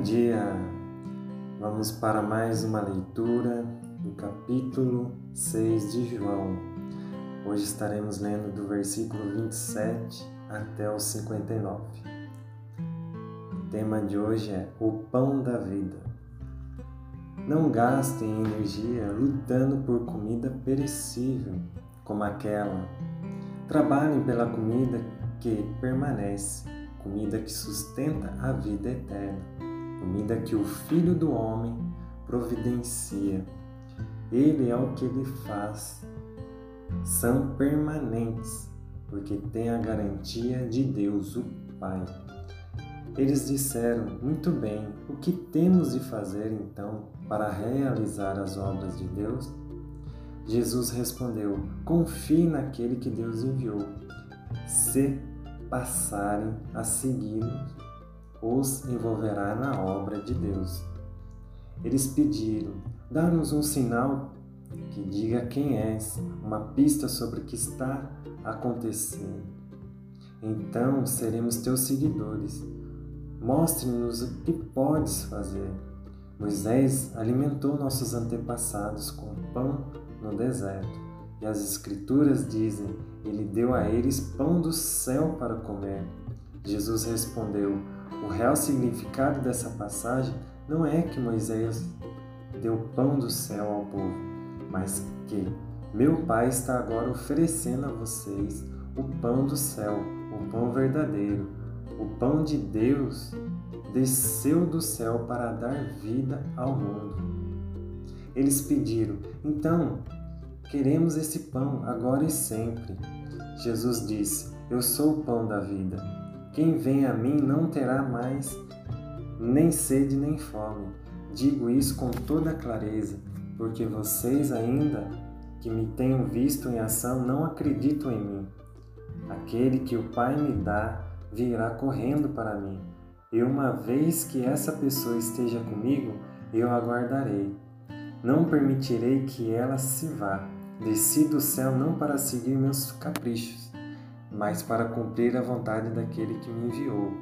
Bom dia! Vamos para mais uma leitura do capítulo 6 de João. Hoje estaremos lendo do versículo 27 até o 59. O tema de hoje é o pão da vida. Não gastem energia lutando por comida perecível, como aquela. Trabalhem pela comida que permanece, comida que sustenta a vida eterna, comida que o Filho do Homem providencia. Ele é o que ele faz. São permanentes, porque tem a garantia de Deus, o Pai. Eles disseram: Muito bem, o que temos de fazer então para realizar as obras de Deus? Jesus respondeu: Confie naquele que Deus enviou. Se passarem a segui-los, os envolverá na obra de Deus. Eles pediram: Dá-nos um sinal que diga quem és, uma pista sobre o que está acontecendo. Então seremos teus seguidores. Mostre-nos o que podes fazer. Moisés alimentou nossos antepassados com pão no deserto, e as Escrituras dizem: Ele deu a eles pão do céu para comer. Jesus respondeu: O real significado dessa passagem não é que Moisés deu pão do céu ao povo, mas que meu Pai está agora oferecendo a vocês o pão do céu, o pão verdadeiro, o pão de Deus desceu do céu para dar vida ao mundo. Eles pediram: Então, queremos esse pão agora e sempre. Jesus disse: Eu sou o pão da vida. Quem vem a mim não terá mais nem sede nem fome. Digo isso com toda clareza, porque vocês ainda que me tenham visto em ação não acreditam em mim. Aquele que o Pai me dá virá correndo para mim. E uma vez que essa pessoa esteja comigo, eu aguardarei. Não permitirei que ela se vá. Desci do céu não para seguir meus caprichos, mas para cumprir a vontade daquele que me enviou.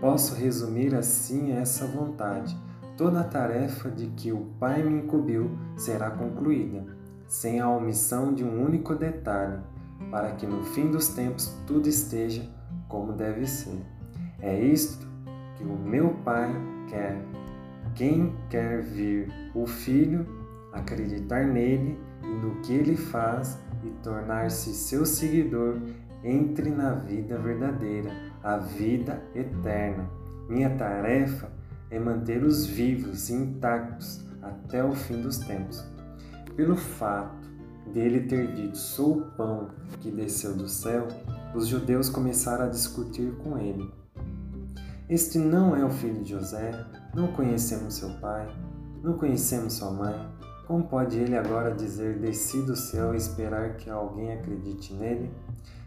Posso resumir assim essa vontade. Toda a tarefa de que o Pai me incumbiu será concluída, sem a omissão de um único detalhe, para que no fim dos tempos tudo esteja como deve ser. É isto que o meu Pai quer. Quem quer vir o Filho, acreditar nele e no que ele faz e tornar-se seu seguidor, entre na vida verdadeira, a vida eterna. Minha tarefa é mantê-los vivos e intactos até o fim dos tempos. Pelo fato dele ter dito: Sou o pão que desceu do céu, os judeus começaram a discutir com ele. Este não é o filho de José, não conhecemos seu pai, não conhecemos sua mãe. Como pode ele agora dizer: Desci do céu e esperar que alguém acredite nele?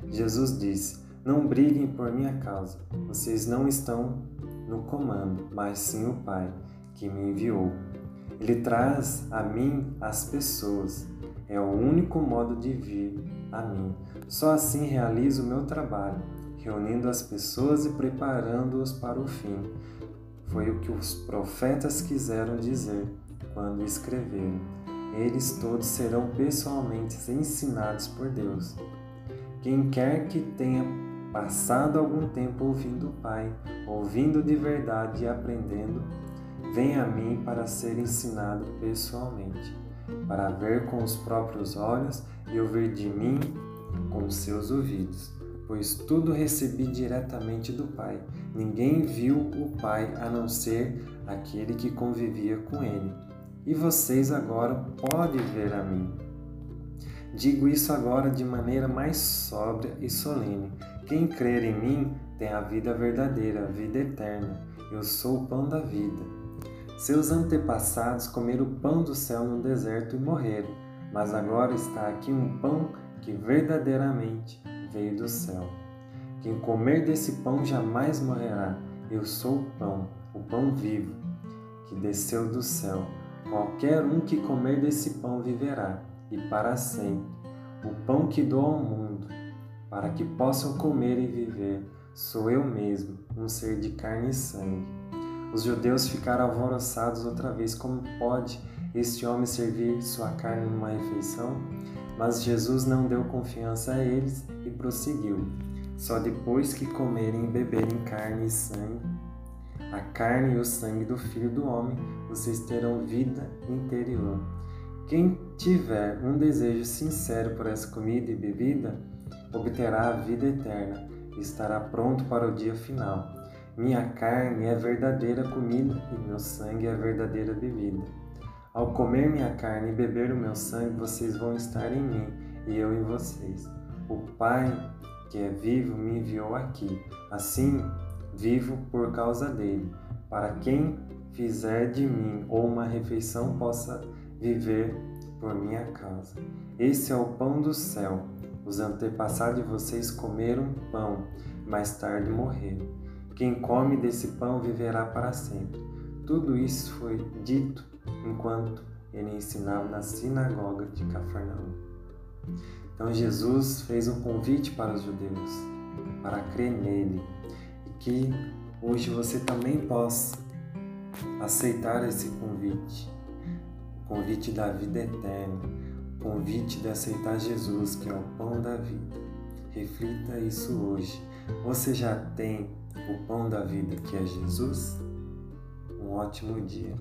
Jesus disse: Não briguem por minha causa. Vocês não estão no comando, mas sim o Pai que me enviou. Ele traz a mim as pessoas. É o único modo de vir a mim. Só assim realizo o meu trabalho, reunindo as pessoas e preparando-os para o fim. Foi o que os profetas quiseram dizer quando escreveram. Eles todos serão pessoalmente ensinados por Deus. Quem quer que tenha passado algum tempo ouvindo o Pai, ouvindo de verdade e aprendendo, vem a mim para ser ensinado pessoalmente, para ver com os próprios olhos e ouvir de mim com seus ouvidos. Pois tudo recebi diretamente do Pai. Ninguém viu o Pai a não ser aquele que convivia com ele. E vocês agora podem ver a mim. Digo isso agora de maneira mais sóbria e solene. Quem crer em mim tem a vida verdadeira, a vida eterna. Eu sou o pão da vida. Seus antepassados comeram o pão do céu no deserto e morreram, mas agora está aqui um pão que verdadeiramente veio do céu. Quem comer desse pão jamais morrerá. Eu sou o pão, o pão vivo, que desceu do céu. Qualquer um que comer desse pão viverá e para sempre. O pão que dou ao mundo, para que possam comer e viver, sou eu mesmo, um ser de carne e sangue. Os judeus ficaram alvoroçados outra vez. Como pode este homem servir sua carne numa refeição? Mas Jesus não deu confiança a eles e prosseguiu. Só depois que comerem e beberem carne e sangue, a carne e o sangue do Filho do Homem, vocês terão vida interior. Quem tiver um desejo sincero por essa comida e bebida, obterá a vida eterna e estará pronto para o dia final. Minha carne é verdadeira comida e meu sangue é verdadeira bebida. Ao comer minha carne e beber o meu sangue, vocês vão estar em mim e eu em vocês. O Pai, que é vivo, me enviou aqui. Assim, vivo por causa dele, para quem fizer de mim ou uma refeição possa viver por minha causa. Esse é o pão do céu. Os antepassados de vocês comeram pão, mais tarde morreram. Quem come desse pão viverá para sempre. Tudo isso foi dito enquanto ele ensinava na sinagoga de Cafarnaum. Então Jesus fez um convite para os judeus para crer nele e que hoje você também possa aceitar esse convite, o convite da vida eterna, o convite de aceitar Jesus, que é o pão da vida. Reflita isso hoje. Você já tem o pão da vida que é Jesus? Um ótimo dia.